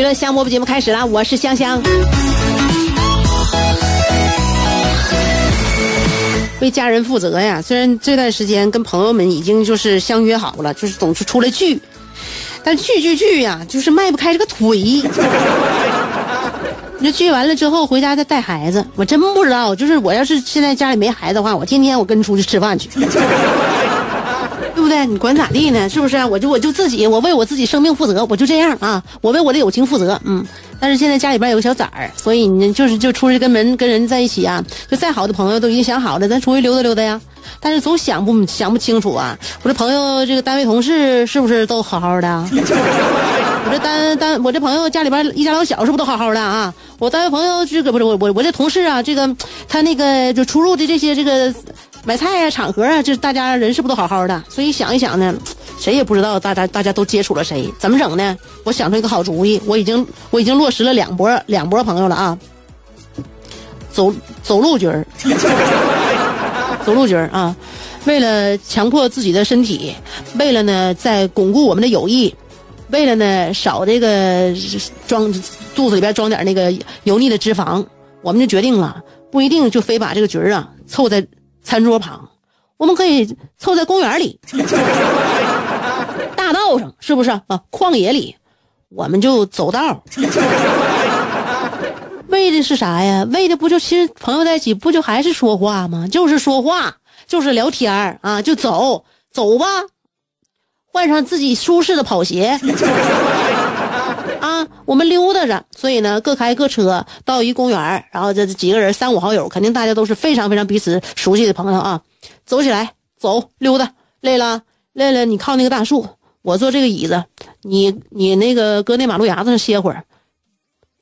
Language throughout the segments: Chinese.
娱乐香饽饽节目开始了，我是香香。为家人负责呀！虽然这段时间跟朋友们已经就是相约好了，就是总是出来聚，但聚聚聚呀，就是迈不开这个腿。你说聚完了之后回家再带孩子，我真不知道。就是我要是现在家里没孩子的话，我天天我跟出去吃饭去。对？你管咋地呢？是不是？我就我就自己，我为我自己生命负责，我就这样啊！我为我的友情负责，嗯。但是现在家里边有个小崽儿，所以你就是就出去跟人跟人在一起啊，就再好的朋友都已经想好了，咱出去溜达溜达呀。但是总想不想不清楚啊！我这朋友这个单位同事是不是都好好的？我这单单我这朋友家里边一家老小是不是都好好的啊？我单位朋友这个不是我我我这同事啊，这个他那个就出入的这些这个。买菜啊，场合啊，这大家人是不是都好好的？所以想一想呢，谁也不知道大家大家都接触了谁，怎么整呢？我想出一个好主意，我已经我已经落实了两波两波朋友了啊，走走路局儿，走路局 儿啊，为了强迫自己的身体，为了呢在巩固我们的友谊，为了呢少这个装肚子里边装点那个油腻的脂肪，我们就决定了，不一定就非把这个局啊凑在。餐桌旁，我们可以凑在公园里、大道上，是不是啊？旷野里，我们就走道。为的是啥呀？为的不就其实朋友在一起，不就还是说话吗？就是说话，就是聊天啊，就走走吧，换上自己舒适的跑鞋。啊，我们溜达着，所以呢，各开各车到一公园然后这几个人三五好友，肯定大家都是非常非常彼此熟悉的朋友啊。走起来，走溜达，累了累了，你靠那个大树，我坐这个椅子，你你那个搁那马路牙子上歇会儿。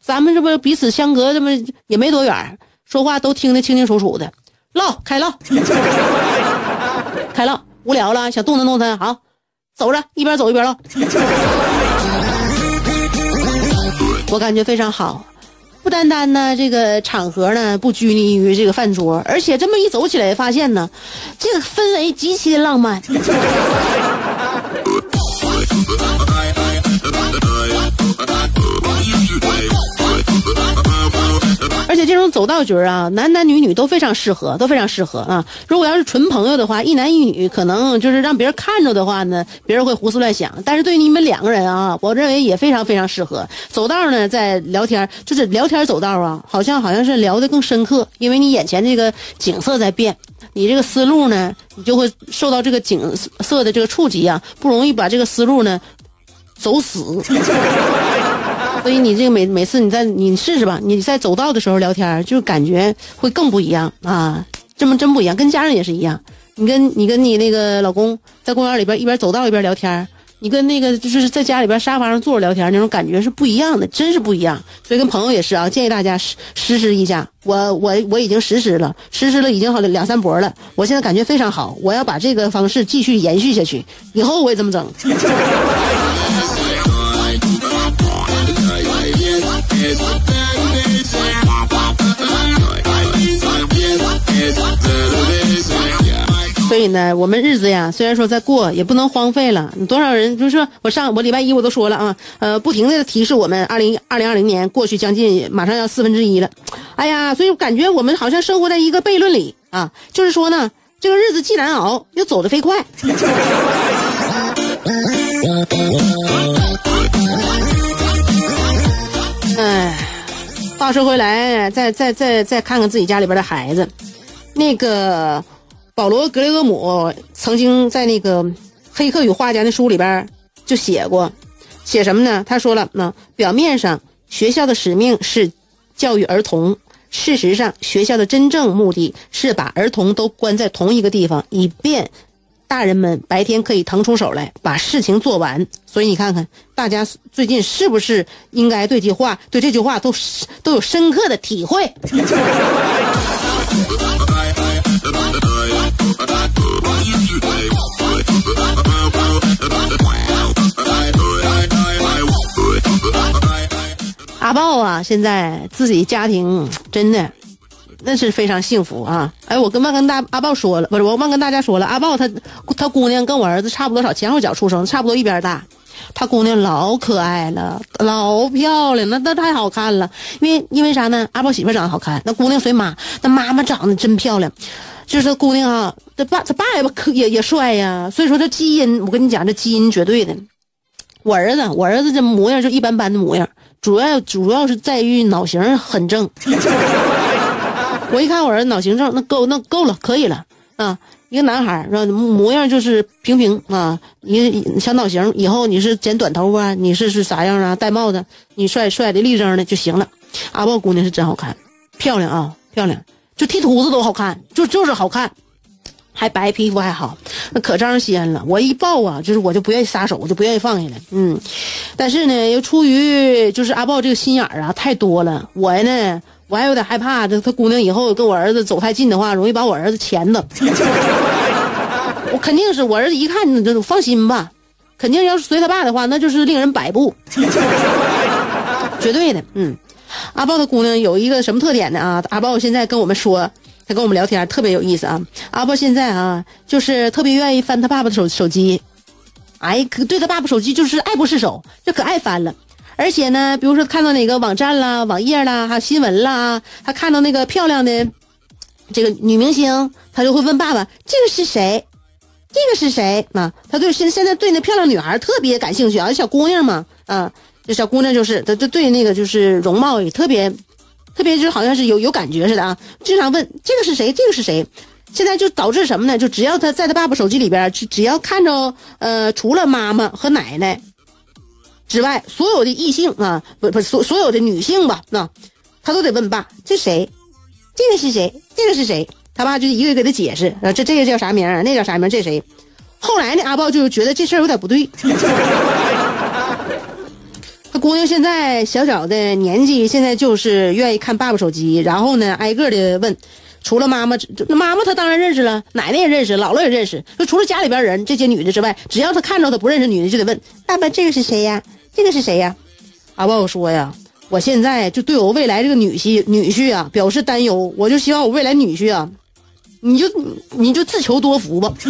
咱们这不彼此相隔这么也没多远，说话都听得清清楚楚的，唠开唠，开唠，无聊了想动弹动弹，好，走着一边走一边唠。我感觉非常好，不单单呢，这个场合呢不拘泥于这个饭桌，而且这么一走起来，发现呢，这个氛围极其的浪漫。走道局啊，男男女女都非常适合，都非常适合啊。如果要是纯朋友的话，一男一女，可能就是让别人看着的话呢，别人会胡思乱想。但是对于你们两个人啊，我认为也非常非常适合。走道呢，在聊天，就是聊天走道啊，好像好像是聊得更深刻，因为你眼前这个景色在变，你这个思路呢，你就会受到这个景色的这个触及啊，不容易把这个思路呢走死。所以你这个每每次你在你试试吧，你在走道的时候聊天，就感觉会更不一样啊！这么真不一样，跟家人也是一样。你跟你跟你那个老公在公园里边一边走道一边聊天，你跟那个就是在家里边沙发上坐着聊天那种感觉是不一样的，真是不一样。所以跟朋友也是啊，建议大家实实施一下。我我我已经实施了，实施了已经好两三波了，我现在感觉非常好。我要把这个方式继续延续下去，以后我也这么整。所以呢，我们日子呀，虽然说在过，也不能荒废了。多少人就是我上我礼拜一我都说了啊，呃，不停的提示我们，二零二零二零年过去将近，马上要四分之一了。哎呀，所以感觉我们好像生活在一个悖论里啊，就是说呢，这个日子既难熬，又走得飞快。话说回来，再再再再看看自己家里边的孩子，那个保罗·格雷厄姆曾经在那个《黑客与画家》那书里边就写过，写什么呢？他说了，那表面上学校的使命是教育儿童，事实上学校的真正目的是把儿童都关在同一个地方，以便。大人们白天可以腾出手来把事情做完，所以你看看，大家最近是不是应该对这句话、对这句话都都有深刻的体会？阿豹啊，现在自己家庭真的。那是非常幸福啊！哎，我跟忘跟大阿豹说了，不是我忘跟大家说了，阿豹他他姑娘跟我儿子差不多少前后脚出生，差不多一边大。他姑娘老可爱了，老漂亮，那那太好看了。因为因为啥呢？阿豹媳妇长得好看，那姑娘随妈，那妈妈长得真漂亮。就是姑娘啊，他爸他爸也可也也帅呀。所以说这基因，我跟你讲，这基因绝对的。我儿子，我儿子这模样就一般般的模样，主要主要是在于脑型很正。我一看我儿子脑型正，那够那够了，可以了啊！一个男孩是吧？模样就是平平啊，一小脑型。以后你是剪短头发，你是是啥样啊？戴帽子，你帅帅的立正的就行了。阿豹姑娘是真好看，漂亮啊，漂亮，就剃秃子都好看，就就是好看，还白皮肤还好，那可招人稀罕了。我一抱啊，就是我就不愿意撒手，我就不愿意放下来。嗯，但是呢，又出于就是阿豹这个心眼儿啊太多了，我呢。我还有点害怕，这他姑娘以后跟我儿子走太近的话，容易把我儿子钳的。我肯定是我儿子一看你，就放心吧，肯定要是随他爸的话，那就是令人摆布，绝对的。嗯，阿豹的姑娘有一个什么特点呢？啊，阿豹现在跟我们说，他跟我们聊天特别有意思啊。阿豹现在啊，就是特别愿意翻他爸爸的手手机，哎，可对他爸爸手机就是爱不释手，就可爱翻了。而且呢，比如说看到哪个网站啦、网页啦，还有新闻啦，他看到那个漂亮的这个女明星，他就会问爸爸：“这个是谁？这个是谁？”啊，他对现现在对那漂亮女孩特别感兴趣啊，小姑娘嘛，啊，这小姑娘就是他，就对那个就是容貌也特别，特别就好像是有有感觉似的啊，经常问这个是谁？这个是谁？现在就导致什么呢？就只要他在他爸爸手机里边，只只要看着呃，除了妈妈和奶奶。之外，所有的异性啊，不不，所所有的女性吧，那他都得问爸，这谁？这个是谁？这个是谁？他爸就一个给他解释，啊，这这个叫啥名那叫啥名这谁？后来呢，阿豹就觉得这事儿有点不对。他姑娘现在小小的年纪，现在就是愿意看爸爸手机，然后呢，挨个的问，除了妈妈，那妈妈他当然认识了，奶奶也认识，姥姥也认识。就除了家里边人这些女的之外，只要他看着他不认识女的，就得问爸爸，这个是谁呀？这个是谁呀？阿豹说呀，我现在就对我未来这个女婿女婿啊表示担忧，我就希望我未来女婿啊，你就你就自求多福吧。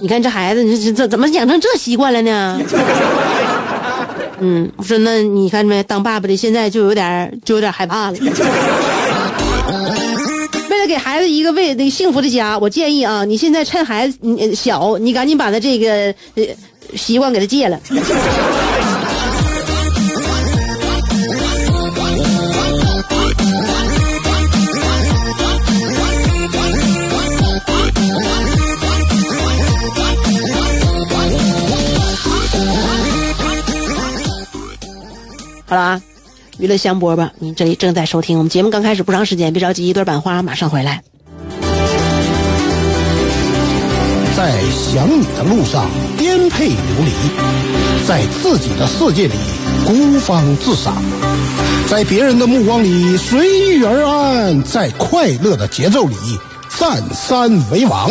你看这孩子，你这这怎么养成这习惯了呢？嗯，我说那你看没，当爸爸的现在就有点就有点害怕了。给孩子一个为那幸福的家，我建议啊，你现在趁孩子小，你赶紧把他这个呃习惯给他戒了。好了啊。娱乐香饽饽，您这里正在收听我们节目。刚开始不长时间，别着急，一段版花马上回来。在想你的路上颠沛流离，在自己的世界里孤芳自赏，在别人的目光里随遇而安，在快乐的节奏里占山为王。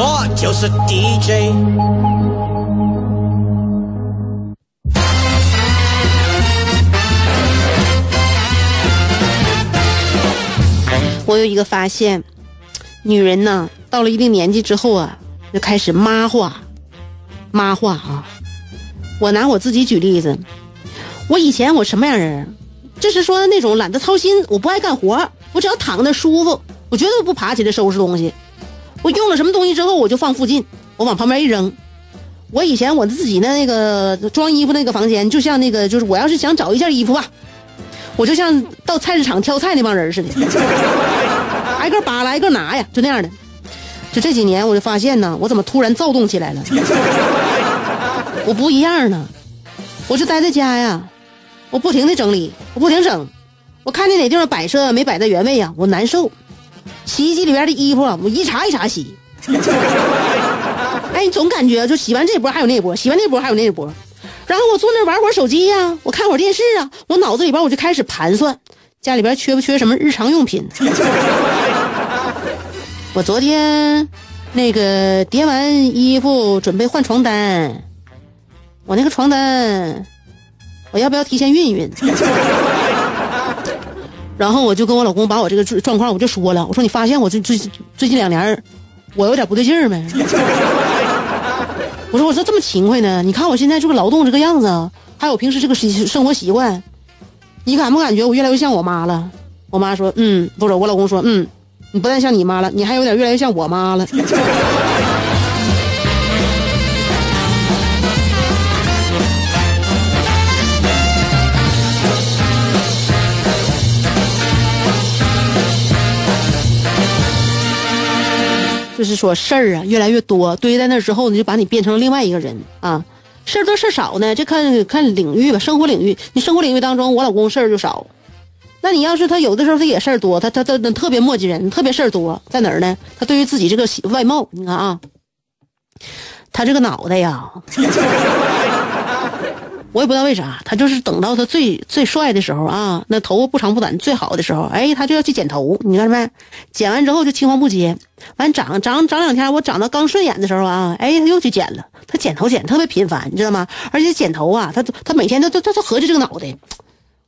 我就是 DJ。我有一个发现，女人呢，到了一定年纪之后啊，就开始妈化，妈化啊。我拿我自己举例子，我以前我什么样人？就是说那种懒得操心，我不爱干活，我只要躺那舒服，我绝对不爬起来收拾东西。我用了什么东西之后，我就放附近，我往旁边一扔。我以前我自己的那个装衣服那个房间，就像那个就是我要是想找一件衣服吧，我就像到菜市场挑菜那帮人似的，挨个扒拉，挨个拿呀，就那样的。就这几年，我就发现呢，我怎么突然躁动起来了？我不一样呢，我就待在家呀，我不停的整理，我不停整，我看见哪地方摆设没摆在原位呀，我难受。洗衣机里边的衣服，我一茬一茬洗。哎，你总感觉就洗完这波还有那波，洗完那波还有那波。然后我坐那玩会儿手机呀，我看会儿电视啊，我脑子里边我就开始盘算，家里边缺不缺什么日常用品。我昨天那个叠完衣服准备换床单。我那个床单，我要不要提前熨一熨？然后我就跟我老公把我这个状况我就说了，我说你发现我最最最近两年，我有点不对劲儿没？我说我说这么勤快呢？你看我现在这个劳动这个样子，还有平时这个习生活习惯，你感不感觉我越来越像我妈了？我妈说，嗯，不是，我老公说，嗯，你不但像你妈了，你还有点越来越像我妈了。就是说事儿啊越来越多，堆在那之后呢，就把你变成了另外一个人啊。事儿多事儿少呢，这看看领域吧。生活领域，你生活领域当中，我老公事儿就少。那你要是他有的时候他也事儿多，他他他特别磨叽人，特别事儿多，在哪儿呢？他对于自己这个外貌，你看啊，他这个脑袋呀。我也不知道为啥，他就是等到他最最帅的时候啊，那头发不长不短最好的时候，哎，他就要去剪头。你看着没？剪完之后就青黄不接，完长长长两天，我长到刚顺眼的时候啊，哎，他又去剪了。他剪头剪特别频繁，你知道吗？而且剪头啊，他他每天都都都合计这个脑袋，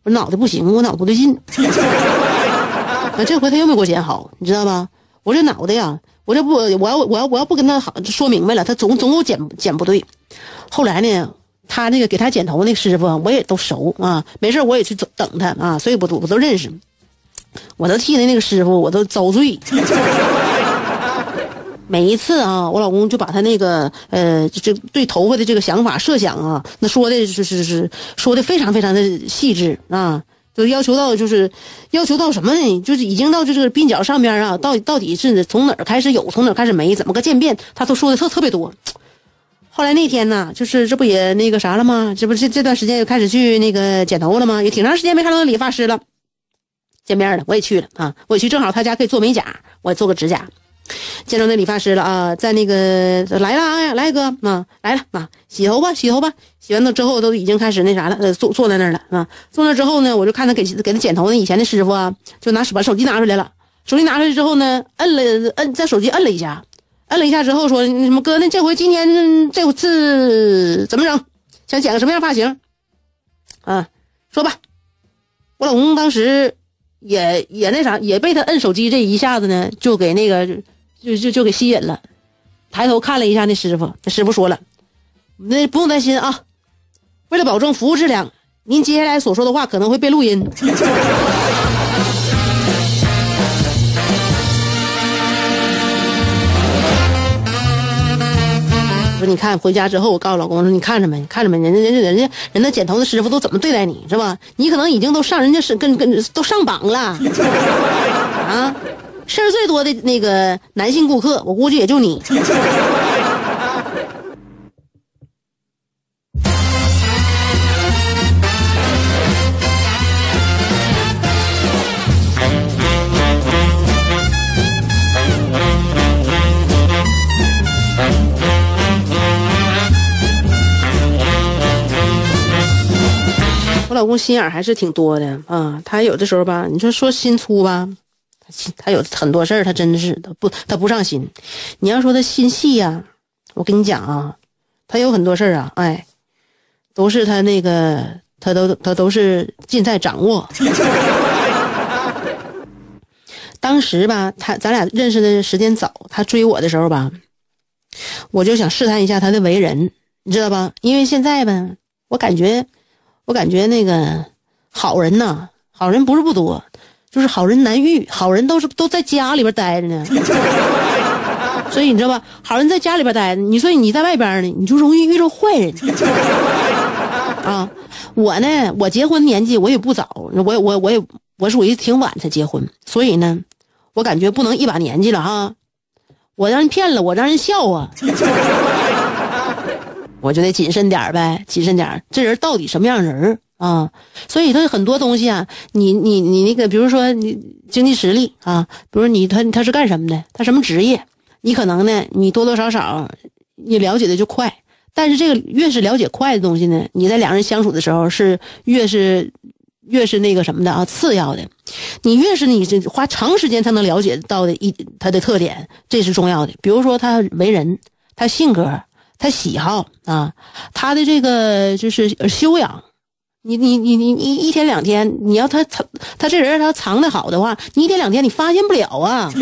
我脑袋不行，我脑不对劲。啊，这回他又没给我剪好，你知道吧？我这脑袋呀，我这不我要我要我要不跟他好说明白了，他总总有剪剪不对。后来呢？他那个给他剪头那师傅，我也都熟啊，没事我也去等他啊，所以我都我都认识，我都替他那个师傅我都遭罪。每一次啊，我老公就把他那个呃，这对头发的这个想法设想啊，那说的是是是说的非常非常的细致啊，就要求到就是要求到什么呢？就是已经到就是鬓角上边啊，到到底是从哪儿开始有，从哪儿开始没，怎么个渐变，他都说的特特别多。后来那天呢，就是这不也那个啥了吗？这不是这段时间又开始去那个剪头了吗？也挺长时间没看到理发师了。见面了，我也去了啊，我去，正好他家可以做美甲，我也做个指甲。见着那理发师了啊，在那个来了啊，来哥啊，来了啊，洗头吧，洗头吧。洗完了之后都已经开始那啥了，坐坐在那儿了啊。坐那之后呢，我就看他给给他剪头那以前的师傅啊，就拿把手机拿出来了。手机拿出来之后呢，摁了摁在手机摁了一下。摁了一下之后说：“什么哥？那这回今年这次怎么整？想剪个什么样发型？啊，说吧。”我老公当时也也那啥，也被他摁手机这一下子呢，就给那个就就就给吸引了。抬头看了一下那师傅，那师傅说了：“那不用担心啊，为了保证服务质量，您接下来所说的话可能会被录音。”说你看回家之后，我告诉老公说你看着没？看着没？人家人家人家人家剪头的师傅都怎么对待你是吧？你可能已经都上人家是跟跟都上榜了啊！事儿最多的那个男性顾客，我估计也就你。公心眼还是挺多的啊，他有的时候吧，你说说心粗吧，他有很多事儿，他真的是他不他不上心。你要说他心细呀，我跟你讲啊，他有很多事儿啊，哎，都是他那个，他都他都是尽在掌握。当时吧，他咱俩认识的时间早，他追我的时候吧，我就想试探一下他的为人，你知道吧？因为现在吧，我感觉，我感觉那个好人呐，好人不是不多，就是好人难遇，好人都是都在家里边待着呢。所以你知道吧？好人在家里边待着，你说你在外边呢，你就容易遇着坏人。啊，我呢，我结婚年纪我也不早，我我我也我属于挺晚才结婚，所以呢，我感觉不能一把年纪了哈，我让人骗了，我让人笑啊，我就得谨慎点呗，谨慎点这人到底什么样人啊？所以他很多东西啊，你你你那个，比如说你经济实力啊，比如你他他是干什么的，他什么职业？你可能呢，你多多少少你了解的就快，但是这个越是了解快的东西呢，你在两人相处的时候是越是越是那个什么的啊，次要的。你越是你这花长时间才能了解到的一他的特点，这是重要的。比如说他为人，他性格，他喜好啊，他的这个就是修养。你你你你你一天两天，你要他藏他这人他藏的好的话，你一天两天你发现不了啊。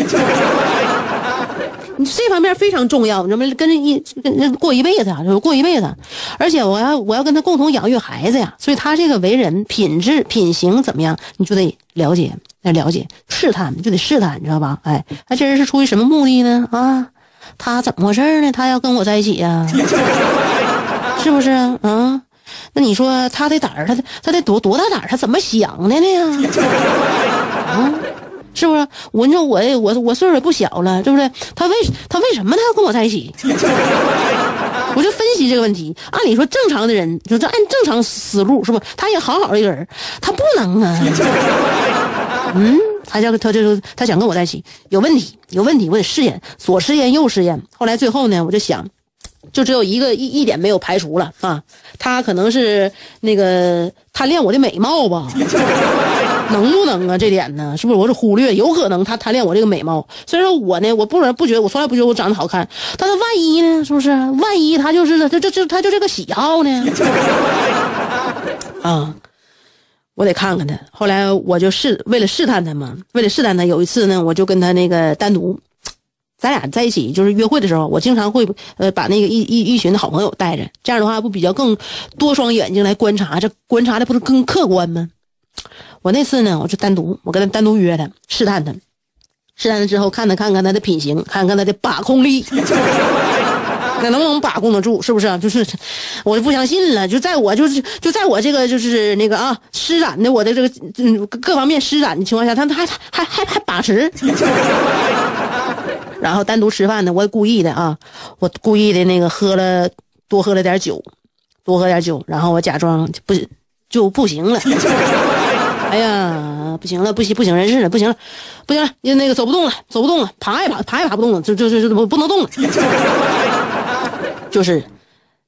你这方面非常重要，你知道吗？跟着一跟过一辈子啊，就过一辈子。而且我要我要跟他共同养育孩子呀，所以他这个为人品质品行怎么样，你就得了解，来了解，试探就得试探，你知道吧？哎，他这人是出于什么目的呢？啊，他怎么回事呢？他要跟我在一起呀？是不是啊？啊，那你说他的胆儿，他他得多多大胆儿？他怎么想的呢？啊？是不是？我你说我我我岁数也不小了，对不对？他为他为什么他要跟我在一起？我就分析这个问题。按理说正常的人，就是按正常思路，是不？他也好好的一个人，他不能啊。嗯，他就他就说他想跟我在一起，有问题，有问题，我得试验，左试验右试验。后来最后呢，我就想，就只有一个一一点没有排除了啊，他可能是那个贪恋我的美貌吧。能不能啊？这点呢，是不是我是忽略？有可能他贪恋我这个美貌。虽然说我呢，我不不觉得，我从来不觉得我长得好看。但是万一呢？是不是？万一他就是他就就他就这个喜好呢？啊，我得看看他。后来我就试，为了试探他嘛，为了试探他，有一次呢，我就跟他那个单独，咱俩在一起就是约会的时候，我经常会呃把那个一一一群的好朋友带着，这样的话不比较更多双眼睛来观察，这观察的不是更客观吗？我那次呢，我就单独，我跟他单独约他，试探他，试探他之后，看他看看他的品行，看看他的把控力，看能不能把控得住，是不是？就是，我就不相信了。就在我就是就在我这个就是那个啊施展的我的这个嗯各方面施展的情况下，他还还还还把持。然后单独吃饭呢，我故意的啊，我故意的那个喝了多喝了点酒，多喝点酒，然后我假装不就不行了。哎呀，不行了，不行，不省人事了，不行了，不行了，那个走不动了，走不动了，爬也爬，爬也爬不动了，就就就不不能动了，就是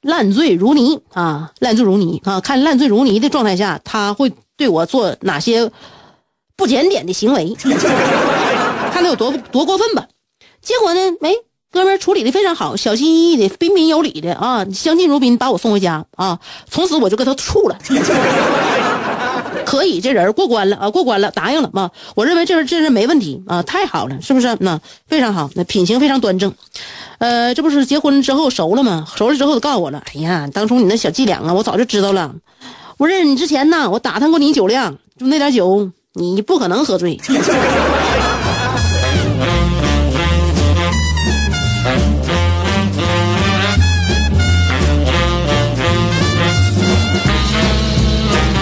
烂醉如泥啊，烂醉如泥啊，看烂醉如泥的状态下，他会对我做哪些不检点的行为，看他有多多过分吧。结果呢，哎，哥们处理的非常好，小心翼翼的，彬彬有礼的啊，相敬如宾，把我送回家啊，从此我就跟他处了。可以，这人过关了啊，过关了，答应了嘛？我认为这人这人没问题啊，太好了，是不是？那非常好，那品行非常端正。呃，这不是结婚之后熟了吗？熟了之后，告诉我了。哎呀，当初你那小伎俩啊，我早就知道了。我认识你之前呢，我打探过你酒量，就那点酒，你不可能喝醉。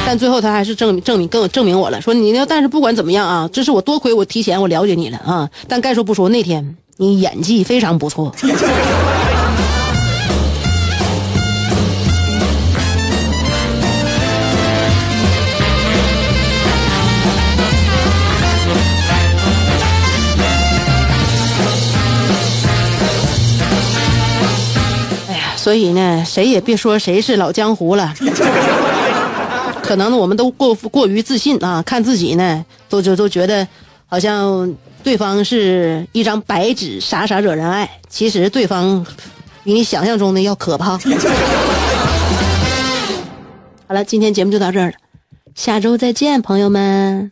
但最后他还是证证明跟我证明我了，说你要但是不管怎么样啊，这是我多亏我提前我了解你了啊。但该说不说，那天你演技非常不错。哎呀，所以呢，谁也别说谁是老江湖了。可能我们都过过于自信啊，看自己呢，都就都觉得好像对方是一张白纸，傻傻惹人爱。其实对方比你想象中的要可怕。好了，今天节目就到这儿了，下周再见，朋友们。